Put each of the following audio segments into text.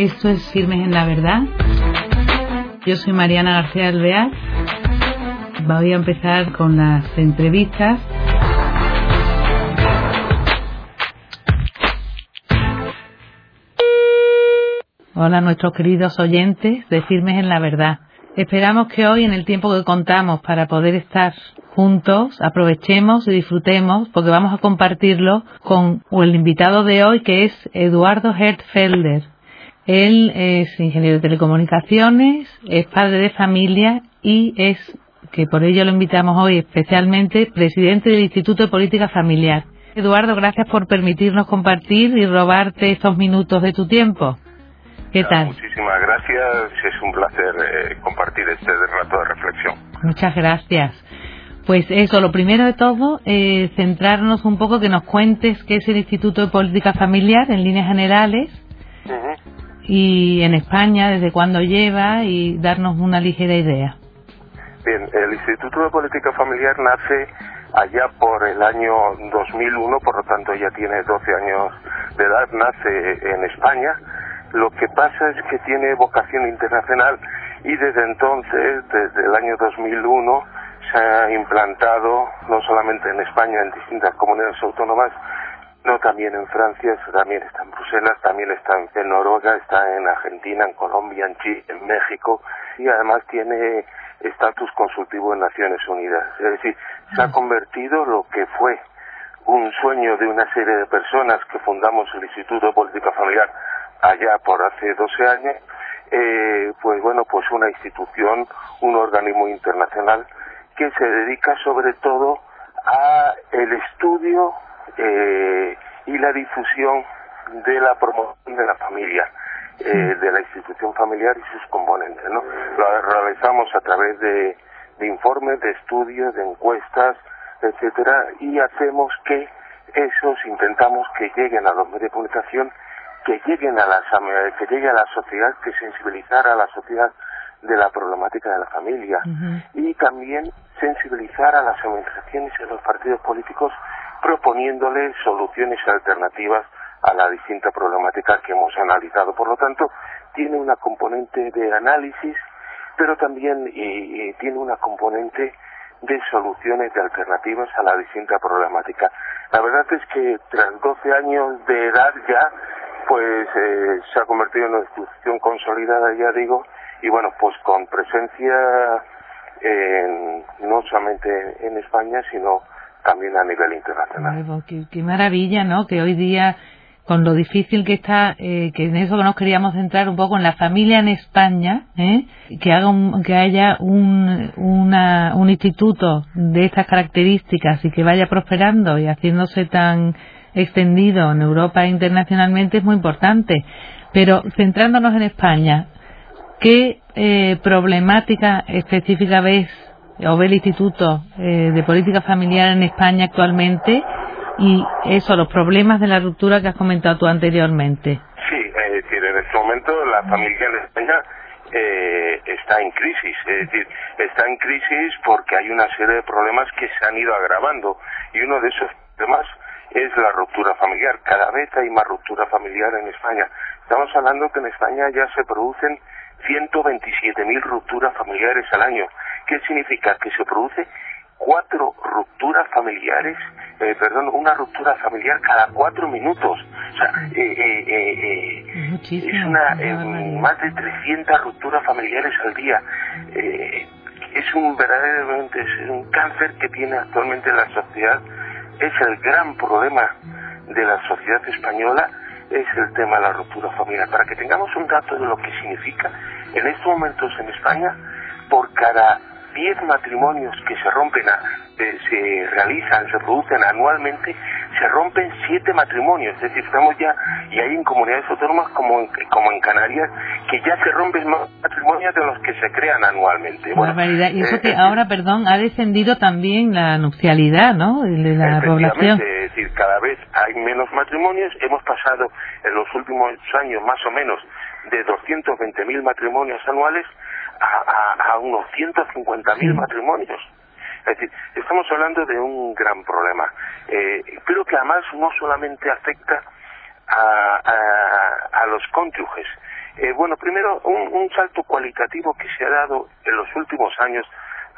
Esto es Firmes en la Verdad. Yo soy Mariana García Alvear. Voy a empezar con las entrevistas. Hola nuestros queridos oyentes de Firmes en la Verdad. Esperamos que hoy, en el tiempo que contamos para poder estar juntos, aprovechemos y disfrutemos, porque vamos a compartirlo con el invitado de hoy, que es Eduardo Hertfelder. Él es ingeniero de telecomunicaciones, es padre de familia y es, que por ello lo invitamos hoy especialmente, presidente del Instituto de Política Familiar. Eduardo, gracias por permitirnos compartir y robarte estos minutos de tu tiempo. ¿Qué tal? Muchísimas gracias, es un placer eh, compartir este rato de reflexión. Muchas gracias. Pues eso, lo primero de todo, eh, centrarnos un poco, que nos cuentes qué es el Instituto de Política Familiar en líneas generales y en España, desde cuándo lleva y darnos una ligera idea. Bien, el Instituto de Política Familiar nace allá por el año 2001, por lo tanto ya tiene 12 años de edad, nace en España lo que pasa es que tiene vocación internacional y desde entonces, desde el año 2001, se ha implantado no solamente en España, en distintas comunidades autónomas, no también en Francia, también está en Bruselas, también está en Noruega, está en Argentina, en Colombia, en Chile, en México y además tiene estatus consultivo en Naciones Unidas. Es decir, se ha convertido lo que fue un sueño de una serie de personas que fundamos el Instituto de Política Familiar allá por hace 12 años, eh, pues bueno, pues una institución, un organismo internacional que se dedica sobre todo a el estudio eh, y la difusión de la promoción de la familia, eh, de la institución familiar y sus componentes, ¿no? Lo realizamos a través de, de informes, de estudios, de encuestas, etcétera, y hacemos que esos intentamos que lleguen a los medios de comunicación que lleguen a la, que llegue a la sociedad, que sensibilizar a la sociedad de la problemática de la familia y también sensibilizar a las organizaciones y a los partidos políticos proponiéndoles soluciones alternativas a la distinta problemática que hemos analizado. Por lo tanto, tiene una componente de análisis, pero también y, tiene una componente de soluciones de alternativas a la distinta problemática. La verdad es que tras 12 años de edad ya pues eh, se ha convertido en una institución consolidada, ya digo, y bueno, pues con presencia no solamente en España, sino también a nivel internacional. qué, maravilla, ¿no? Que hoy día, con lo difícil que está, eh, que en eso que nos queríamos centrar un poco en la familia en España, ¿eh? que haga que haya un, un instituto de estas características y que vaya prosperando y haciéndose tan extendido en Europa e internacionalmente es muy importante. Pero centrándonos en España, ¿qué eh, problemática específica ves o ve Instituto eh, de Política Familiar en España actualmente? Y eso, los problemas de la ruptura que has comentado tú anteriormente. Sí, es decir, en este momento la familia en España eh, está en crisis, es decir, está en crisis porque hay una serie de problemas que se han ido agravando y uno de esos problemas es la ruptura familiar. Cada vez hay más ruptura familiar en España. Estamos hablando que en España ya se producen 127.000 rupturas familiares al año. ¿Qué significa? Que se produce cuatro rupturas familiares, eh, perdón, una ruptura familiar cada cuatro minutos. O sea, eh, eh, es una, más de 300 rupturas familiares al día. es un verdaderamente es un cáncer que tiene actualmente la sociedad es el gran problema de la sociedad española, es el tema de la ruptura familiar. Para que tengamos un dato de lo que significa, en estos momentos en España, por cada 10 matrimonios que se rompen, eh, se realizan, se producen anualmente, se rompen 7 matrimonios. Es decir, estamos ya, y hay en comunidades autónomas como en, como en Canarias, que ya se rompen más matrimonios de los que se crean anualmente. y eso que ahora, perdón, ha descendido también la nupcialidad, ¿no? De la población. Es decir, cada vez hay menos matrimonios. Hemos pasado en los últimos años más o menos de 220.000 matrimonios anuales a, a, unos 150.0y matrimonios. Es decir, estamos hablando de un gran problema, eh, pero que además no solamente afecta a, a, los cónyuges, Eh, bueno, primero, un, un salto cualitativo que se ha dado en los últimos años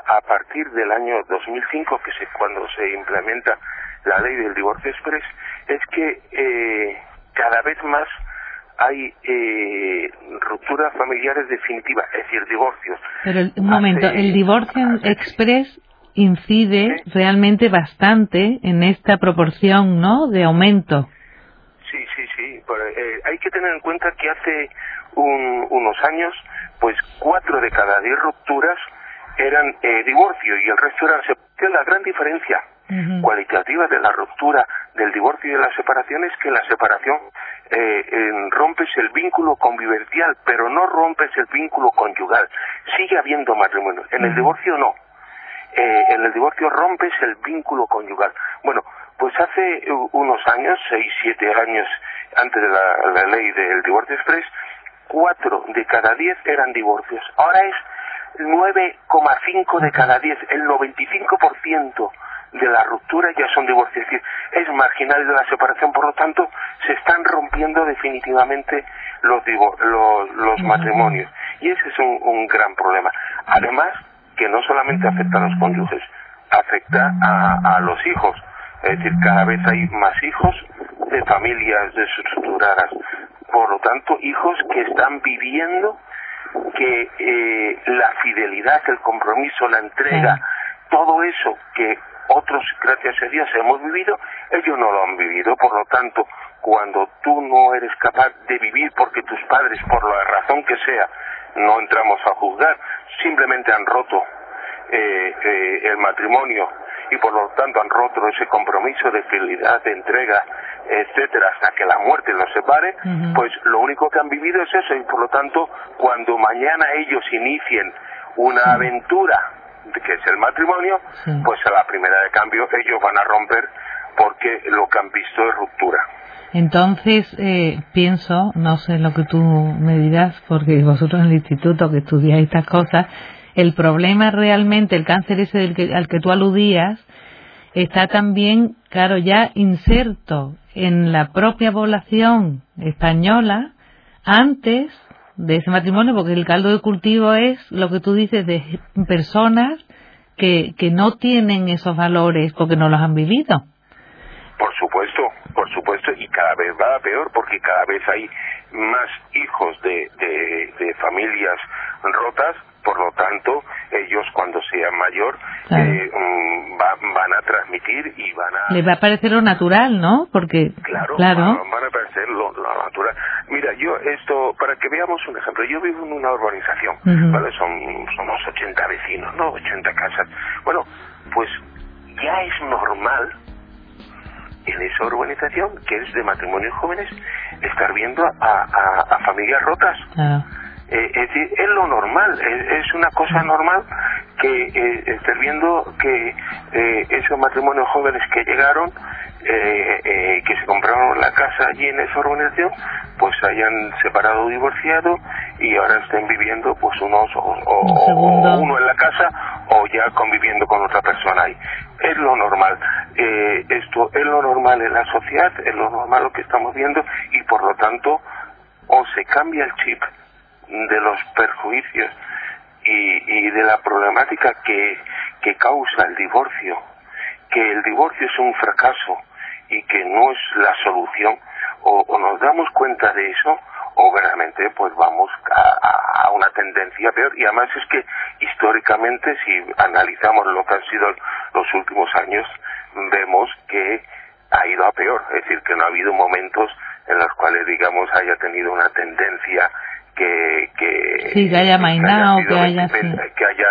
a partir del año 2005, que es cuando se implementa la ley del divorcio express, es que eh, cada vez más hay eh, rupturas familiares definitivas, es decir, divorcios. Pero un momento, el divorcio express incide realmente bastante en esta proporción, ¿no?, de aumento. Sí, sí, sí. Eh, hay que tener en cuenta que hace unos años, pues cuatro de cada diez rupturas eran eh, divorcio y el resto eran separación. La gran diferencia cualitativa de la ruptura, del divorcio y de la separación es que la separación eh, rompes el vínculo convivencial, pero no rompes el vínculo conyugal. Sigue habiendo matrimonio. En el divorcio no. Eh, en el divorcio rompes el vínculo conyugal. Bueno, pues hace unos años, seis, siete años antes de la, ley del divorcio express, cuatro de cada diez eran divorcios. Ahora es 9,5 de cada diez, el 95% de la ruptura ya son divorcios, es decir, es marginal de la separación, por lo tanto, se están rompiendo definitivamente los, los, matrimonios. Y ese es un, gran problema. Además, que no solamente afecta a los cónyuges, afecta a, a los hijos. Es decir, cada vez hay más hijos de familias desestructuradas. Por lo tanto, hijos que están viviendo que eh, la fidelidad, el compromiso, la entrega, todo eso que otros, gracias a Dios, hemos vivido, ellos no lo han vivido. Por lo tanto, cuando tú no eres capaz de vivir porque tus padres, por la razón que sea, no entramos a juzgar, simplemente han roto eh, eh, el matrimonio y por lo tanto han roto ese compromiso de fidelidad, de entrega, etcétera, hasta que la muerte los separe, pues lo único que han vivido es eso y por lo tanto cuando mañana ellos inicien una aventura que es el matrimonio, pues a la primera de cambio ellos van a romper porque lo que han visto es ruptura. Entonces, eh, pienso, no sé lo que tú me dirás, porque vosotros en el instituto que estudiáis estas cosas, el problema realmente, el cáncer ese del que, al que tú aludías, está también, claro, ya inserto en la propia población española antes de ese matrimonio, porque el caldo de cultivo es lo que tú dices de personas que, que no tienen esos valores porque no los han vivido. Por supuesto, por supuesto, y cada vez va a peor porque cada vez hay más hijos de, de familias rotas por lo tanto, ellos cuando sean mayor eh, mm, van a transmitir y van a... Les va a parecer lo natural, ¿no? Porque, claro, Van, a parecer lo, natural. Mira, yo esto, para que veamos un ejemplo, yo vivo en una urbanización, ¿vale? Son, somos 80 vecinos, ¿no? 80 casas. Bueno, pues ya es normal en esa urbanización, que es de matrimonios jóvenes, estar viendo a, a, familias rotas. Eh, es decir, es lo normal, es, una cosa normal que eh, estés viendo que eh, esos matrimonios jóvenes que llegaron, eh, que se compraron la casa allí en esa organización, pues hayan separado o divorciado y ahora estén viviendo pues unos o, uno en la casa o ya conviviendo con otra persona ahí. Es lo normal. esto es lo normal en la sociedad, es lo normal lo que estamos viendo y por lo tanto o se cambia el chip de los perjuicios y, de la problemática que, que causa el divorcio, que el divorcio es un fracaso y que no es la solución, o, nos damos cuenta de eso, o verdaderamente pues vamos a, a, una tendencia peor. Y además es que históricamente, si analizamos lo que han sido los últimos años, vemos que ha ido a peor. Es decir, que no ha habido momentos en los cuales, digamos, haya tenido una tendencia que, que, sí, que haya mainado, que haya, que haya,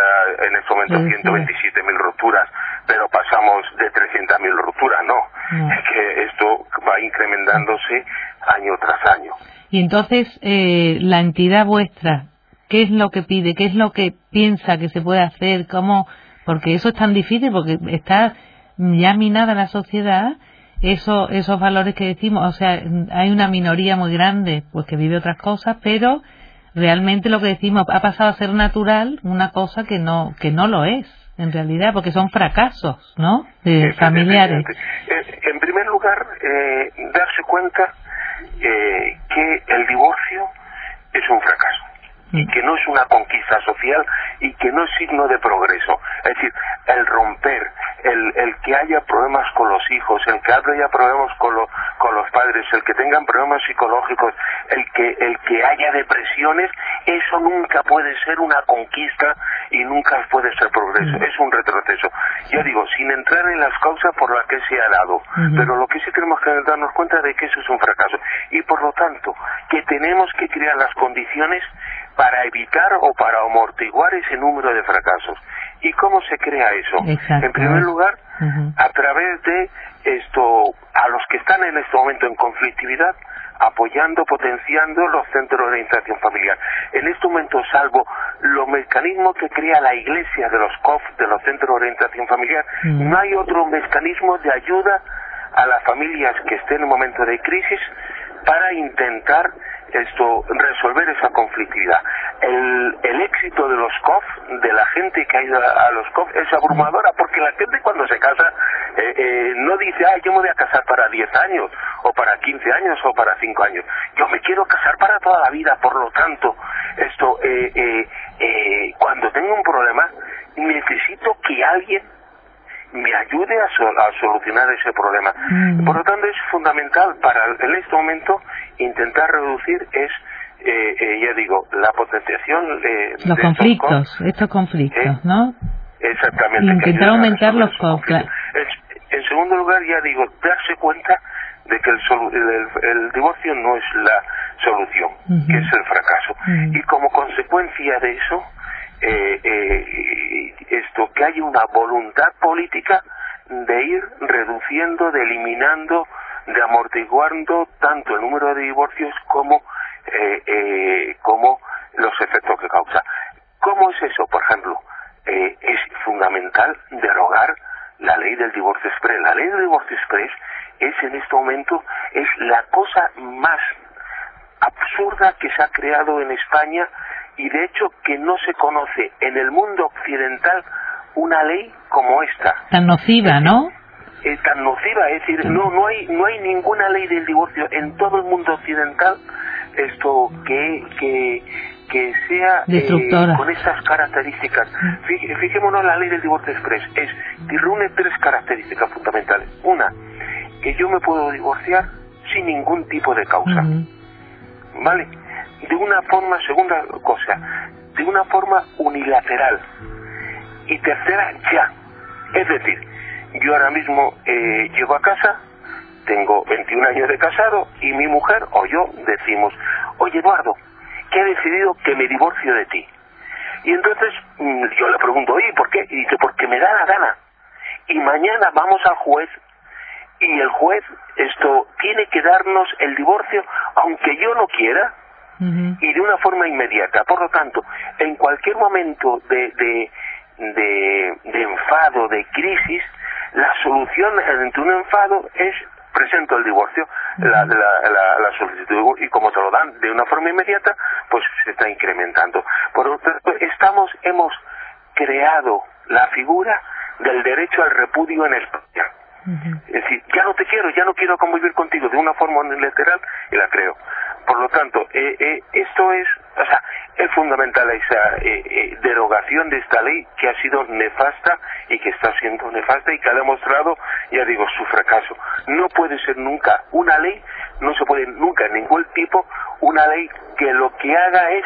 en este momento 127.000 rupturas, pero pasamos de 300.000 rupturas, no. Es que esto va incrementándose año tras año. Y entonces, eh, la entidad vuestra, ¿qué es lo que pide? ¿Qué es lo que piensa que se puede hacer? ¿Cómo? Porque eso es tan difícil, porque está ya minada la sociedad eso, esos valores que decimos, o sea, hay una minoría muy grande pues que vive otras cosas, pero realmente lo que decimos ha pasado a ser natural una cosa que no que no lo es en realidad porque son fracasos no de familiares. Eh, en primer lugar eh, darse cuenta eh, que el divorcio es un fracaso y que no es una conquista social y que no es signo de progreso. Es decir, el romper, el, el que haya problemas con los hijos, el que haya problemas con, con los padres, el que tengan problemas psicológicos, el que, el que haya depresiones, eso nunca puede ser una conquista y nunca puede ser progreso, es un retroceso. Ya digo, sin entrar en las causas por las que se ha dado, pero lo que sí tenemos que darnos cuenta de que eso es un fracaso. Y por lo tanto que tenemos que crear las condiciones para evitar o para amortiguar ese número de fracasos. ¿Y cómo se crea eso? En primer lugar, a través de esto, a los que están en este momento en conflictividad, apoyando, potenciando los centros de orientación familiar. En este momento, salvo los mecanismos que crea la Iglesia de los COF, de los centros de orientación familiar, no hay otro mecanismo de ayuda a las familias que estén en un momento de crisis para intentar esto resolver esa conflictividad. El, el éxito de los COF, de la gente que ha ido a, los COF, es abrumadora porque la gente cuando se casa eh, eh, no dice, ah, yo me voy a casar para 10 años, o para 15 años, o para 5 años. Yo me quiero casar para toda la vida, por lo tanto, esto, eh, eh, eh cuando tengo un problema, necesito que alguien me ayude a, a solucionar ese problema. Mm. Por lo tanto, es fundamental para en este momento intentar reducir es eh, eh, ya digo, la potenciación eh, los conflictos, estos, conflictos, eh, ¿no? Exactamente. Intentar aumentar los conflictos. En, segundo lugar, ya digo, darse cuenta de que el, el, divorcio no es la solución, que es el fracaso. Y como consecuencia de eso, eh, eh, esto que haya una voluntad política de ir reduciendo, de eliminando, de amortiguando tanto el número de divorcios como eh, eh, como los efectos que causa. ¿Cómo es eso? Por ejemplo, eh, es fundamental derogar la ley del divorcio express. La ley del divorcio express es en este momento es la cosa más absurda que se ha creado en España y de hecho que no se conoce en el mundo occidental una ley como esta. Tan nociva, ¿no? Es tan nociva, es decir, no, no, hay, no hay ninguna ley del divorcio en todo el mundo occidental esto que, que, que sea eh, con estas características. Fijémonos la ley del divorcio express. Es que reúne tres características fundamentales. Una, que yo me puedo divorciar sin ningún tipo de causa. ¿Vale? De una forma, segunda cosa, de una forma unilateral. Y tercera, ya. Es decir, yo ahora mismo eh, llego a casa, tengo 21 años de casado y mi mujer o yo decimos, oye Eduardo, que he decidido que me divorcio de ti. Y entonces mm, yo le pregunto, oye, ¿por qué? Y dice, porque me da la gana. Y mañana vamos al juez y el juez esto tiene que darnos el divorcio aunque yo no quiera y de una forma inmediata. Por lo tanto, en cualquier momento de, de, de, enfado, de crisis, la solución ante un enfado es presento el divorcio, la, la, la, solicitud y como se lo dan de una forma inmediata, pues se está incrementando. Por lo tanto, estamos, hemos creado la figura del derecho al repudio en España. Es decir, ya no te quiero, ya no quiero convivir contigo de una forma unilateral y la creo. Por lo tanto, eh, eh, esto es, o sea, es fundamental esa eh, derogación de esta ley que ha sido nefasta y que está siendo nefasta y que ha demostrado, ya digo, su fracaso. No puede ser nunca una ley, no se puede nunca en ningún tipo una ley que lo que haga es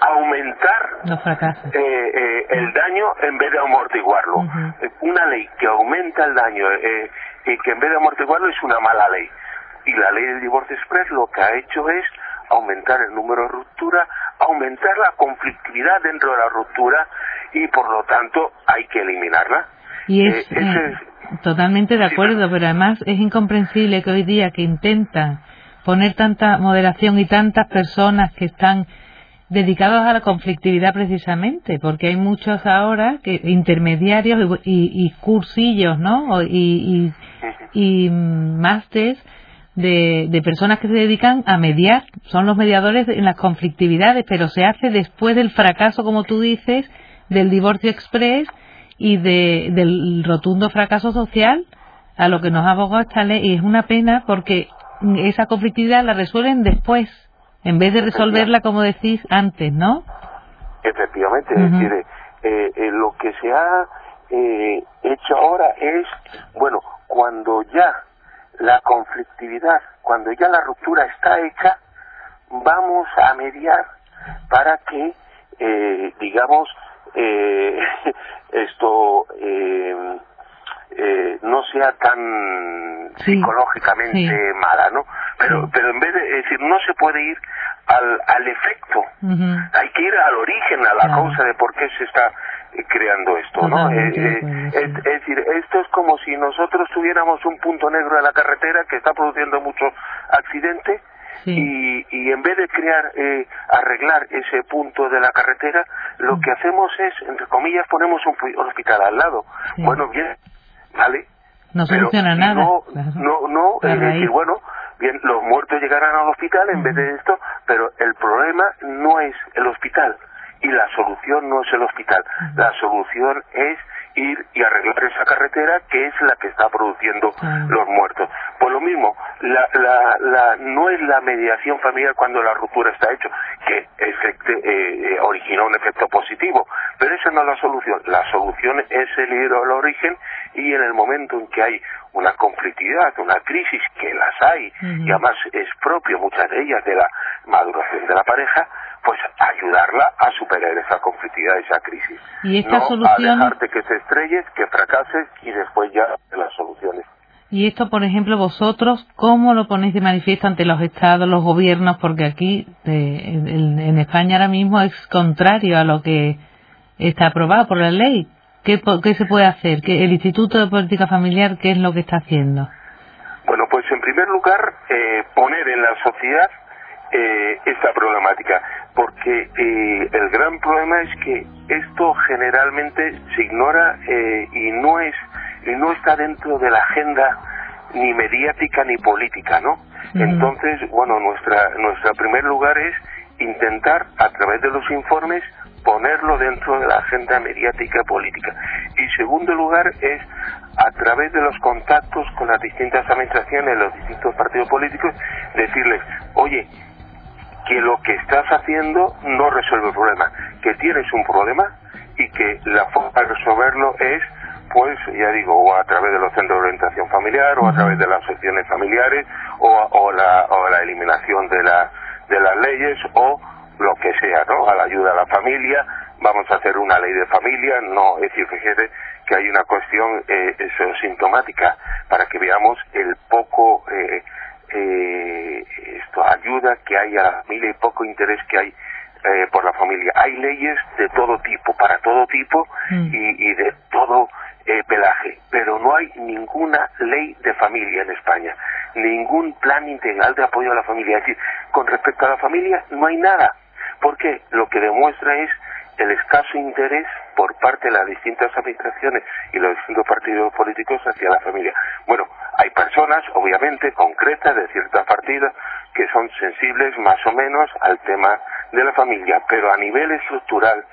aumentar el daño en vez de amortiguarlo. Una ley que aumenta el daño y que en vez de amortiguarlo es una mala ley y la ley del divorcio express lo que ha hecho es aumentar el número de ruptura, aumentar la conflictividad dentro de la ruptura y por lo tanto hay que eliminarla. Y es, eh, eh, totalmente de acuerdo, pero además es incomprensible que hoy día que intentan poner tanta moderación y tantas personas que están dedicados a la conflictividad precisamente, porque hay muchos ahora que intermediarios y, cursillos, ¿no? Y, y, y másters de, de, personas que se dedican a mediar, son los mediadores en las conflictividades, pero se hace después del fracaso, como tú dices, del divorcio express y de, del rotundo fracaso social a lo que nos ha abogado esta ley. Y es una pena porque esa conflictividad la resuelven después, En vez de resolverla, como decís, antes, ¿no? Efectivamente, es decir, eh, eh, lo que se ha eh, hecho ahora es, bueno, cuando ya la conflictividad, cuando ya la ruptura está hecha, vamos a mediar para que, eh, digamos, eh, esto eh, eh, no sea tan psicológicamente mala, ¿no? Pero, pero en vez de decir, no se puede ir al, al efecto, hay que ir al origen, a la causa de por qué se está creando esto, ¿no? Eh, eh, es, decir, esto es como si nosotros tuviéramos un punto negro en la carretera que está produciendo mucho accidente y, y en vez de crear, eh, arreglar ese punto de la carretera, lo que hacemos es, entre comillas, ponemos un, hospital al lado. Bueno, bien, ¿vale? No soluciona nada. No, no, no es decir, bueno, bien, los muertos llegarán al hospital en vez de esto, pero el problema no es el hospital y la solución no es el hospital. La solución es ir y arreglar esa carretera que es la que está produciendo los muertos. Por lo mismo, la, la, la, no es la mediación familiar cuando la ruptura está hecha, que efecte, eh, eh, originó un efecto positivo, pero esa no es la solución. La solución es el ir al origen y en el momento en que hay una conflictividad, una crisis, que las hay, y además es propio muchas de ellas de la maduración de la pareja, pues ayudarla a superar esa conflictividad, esa crisis. ¿Y esta no solución... a dejarte que se estrelles, que fracases y después ya las soluciones. Y esto, por ejemplo, vosotros, ¿cómo lo ponéis de manifiesto ante los estados, los gobiernos? Porque aquí, en, España ahora mismo, es contrario a lo que está aprobado por la ley. ¿Qué, qué se puede hacer? ¿Qué, ¿El Instituto de Política Familiar qué es lo que está haciendo? Bueno, pues en primer lugar, eh, poner en la sociedad eh, esta problemática, porque eh, el gran problema es que esto generalmente se ignora eh, y no es y no está dentro de la agenda ni mediática ni política, ¿no? Entonces, bueno, nuestra nuestro primer lugar es intentar a través de los informes ponerlo dentro de la agenda mediática y política. Y segundo lugar es a través de los contactos con las distintas administraciones, los distintos partidos políticos, decirles, oye, que lo que estás haciendo no resuelve el problema, que tienes un problema y que la forma de resolverlo es, pues, ya digo, o a través de los centros de orientación familiar, o a través de las secciones familiares, o, o, la, o la eliminación de, la, de las leyes, o lo que sea, ¿no? A la ayuda a la familia, vamos a hacer una ley de familia, no, es decir, fíjate que hay una cuestión eh, eso, sintomática para que veamos el poco eh, eh, esto ayuda que hay a la familia y poco interés que hay eh, por la familia. Hay leyes de todo tipo, para todo tipo mm. y, y, de todo eh, pelaje, pero no hay ninguna ley de familia en España, ningún plan integral de apoyo a la familia. Es decir, con respecto a la familia no hay nada, porque lo que demuestra es el escaso interés por parte de las distintas administraciones y los distintos partidos políticos hacia la familia. Bueno, hay personas, obviamente, concretas de ciertas partidas que son sensibles más o menos al tema de la familia, pero a nivel estructural,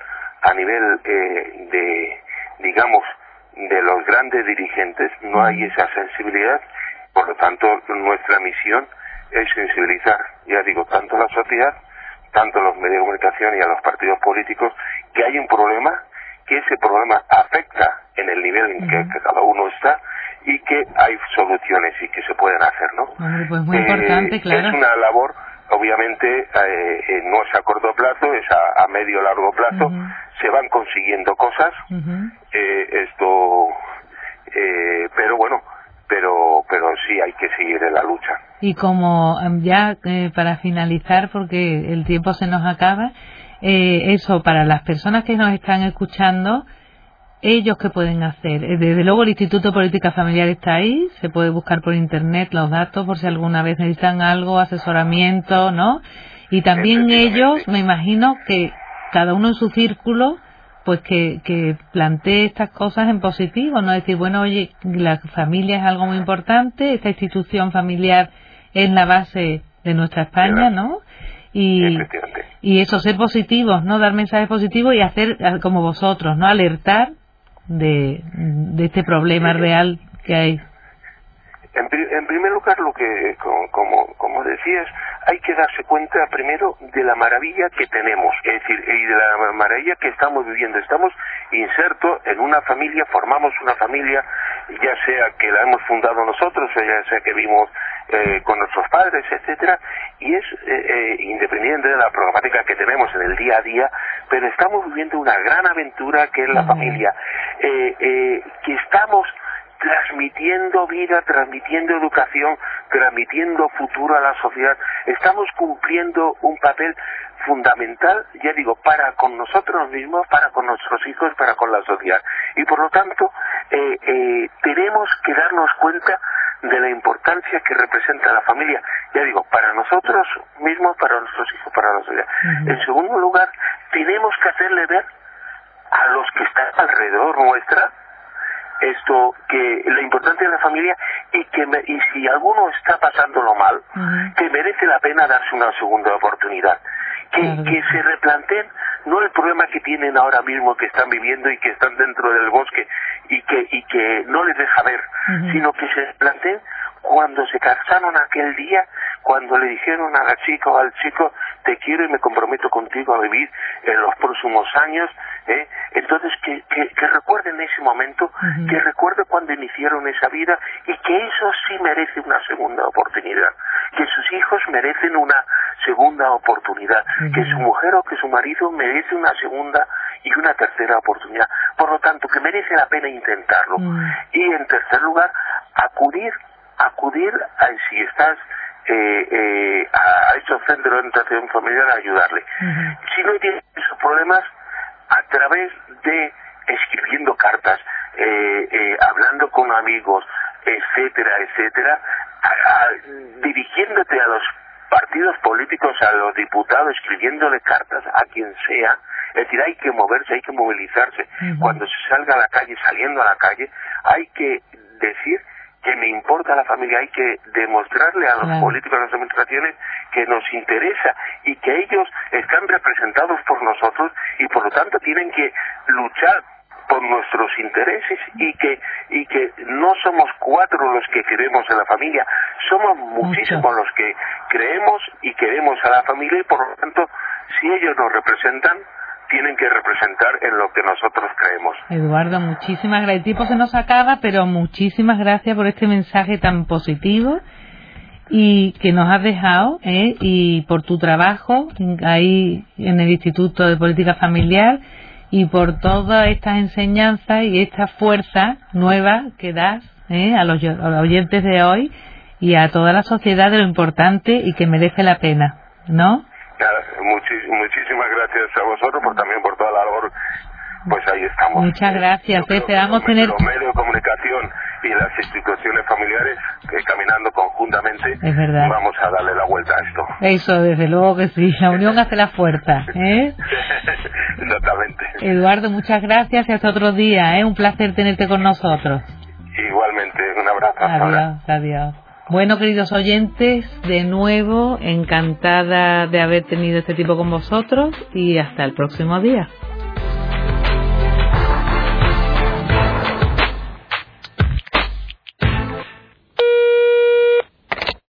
a nivel eh, de, digamos, de los grandes dirigentes, no hay esa sensibilidad. Por lo tanto, nuestra misión es sensibilizar, ya digo, tanto a la sociedad tanto a los medios de comunicación y a los partidos políticos que hay un problema, que ese problema afecta en el nivel en que, cada uno está y que hay soluciones y que se pueden hacer, ¿no? pues muy importante, eh, claro. Es una labor, obviamente, eh, eh, no es a corto plazo, es a, medio largo plazo. Se van consiguiendo cosas. esto, pero bueno, pero pero sí hay que seguir en la lucha. Y como em, ya eh, para finalizar, porque el tiempo se nos acaba, eh, eso para las personas que nos están escuchando, ellos qué pueden hacer. Eh, desde luego el Instituto de Política Familiar está ahí, se puede buscar por internet los datos por si alguna vez necesitan algo, asesoramiento, ¿no? Y también ellos, me imagino que cada uno en su círculo pues que, que plantee estas cosas en positivo, no decir, bueno, oye, la familia es algo muy importante, esta institución familiar es la base de nuestra España, ¿no? Y, y eso, ser positivos, ¿no? Dar mensajes positivos y hacer como vosotros, ¿no? Alertar de, de este problema real que hay. En, en, primer lugar, lo que, como, como decías, hay que darse cuenta primero de la maravilla que tenemos, es decir, y de la maravilla que estamos viviendo. Estamos insertos en una familia, formamos una familia, ya sea que la hemos fundado nosotros, o ya sea que vimos eh, con nuestros padres, etcétera, y es eh, eh, independiente de la problemática que tenemos en el día a día, pero estamos viviendo una gran aventura que es la familia, que estamos transmitiendo vida, transmitiendo educación, transmitiendo futuro a la sociedad. Estamos cumpliendo un papel fundamental, ya digo, para con nosotros mismos, para con nuestros hijos, para con la sociedad. Y por lo tanto, eh, eh, tenemos que darnos cuenta de la importancia que representa la familia, ya digo, para nosotros mismos, para nuestros hijos, para la sociedad. En segundo lugar, tenemos que hacerle ver a los que están alrededor nuestra, esto que la importancia de la familia y que y si alguno está pasándolo mal que merece la pena darse una segunda oportunidad. Que, que se replanteen no el problema que tienen ahora mismo que están viviendo y que están dentro del bosque y que y que no les deja ver sino que se planteen cuando se casaron aquel día cuando le dijeron a la chica o al chico te quiero y me comprometo contigo a vivir en los próximos años ¿eh? entonces que, que, recuerden ese momento que recuerden cuando iniciaron esa vida y que eso sí merece una segunda oportunidad que sus hijos merecen una segunda oportunidad que su mujer o que su marido merece una segunda y una tercera oportunidad. Por lo tanto que merece la pena intentarlo. Y en tercer lugar acudir acudir a si estás eh, eh, a estos centros de orientación familiar a ayudarle. Si no tiene esos problemas, a través de escribiendo cartas, eh, eh, hablando con amigos, etcétera, etcétera, dirigiéndote a los partidos políticos, a los diputados, escribiéndole cartas a quien sea. Es decir, hay que moverse, hay que movilizarse. Cuando se salga a la calle, saliendo a la calle, hay que decir que me importa la familia, hay que demostrarle a los políticos, a las administraciones que nos interesa y que ellos están representados por nosotros y por lo tanto tienen que luchar por nuestros intereses y que y que no somos cuatro los que queremos a la familia, somos muchísimos los que creemos y queremos a la familia y por lo tanto si ellos nos representan tienen que representar en lo que nosotros creemos. Eduardo, muchísimas gracias. El tiempo se nos acaba, pero muchísimas gracias por este mensaje tan positivo y que nos has dejado ¿eh? y por tu trabajo ahí en el Instituto de Política Familiar y por todas estas enseñanzas y esta fuerza nueva que das ¿eh? a, los, oyentes de hoy y a toda la sociedad de lo importante y que merece la pena, ¿no? Muchísimas gracias a vosotros por también por toda la labor. Pues ahí estamos. Muchas gracias. Esperamos eh, tener. Los medios de comunicación y las instituciones familiares que caminando conjuntamente vamos a darle la vuelta a esto. Eso, desde luego que sí. La unión hace la fuerza. ¿eh? Exactamente. Eduardo, muchas gracias y hasta otro día. ¿eh? Un placer tenerte con nosotros. Igualmente, un abrazo. Adiós, adiós. Bueno, queridos oyentes, de nuevo encantada de haber tenido este tiempo con vosotros y hasta el próximo día.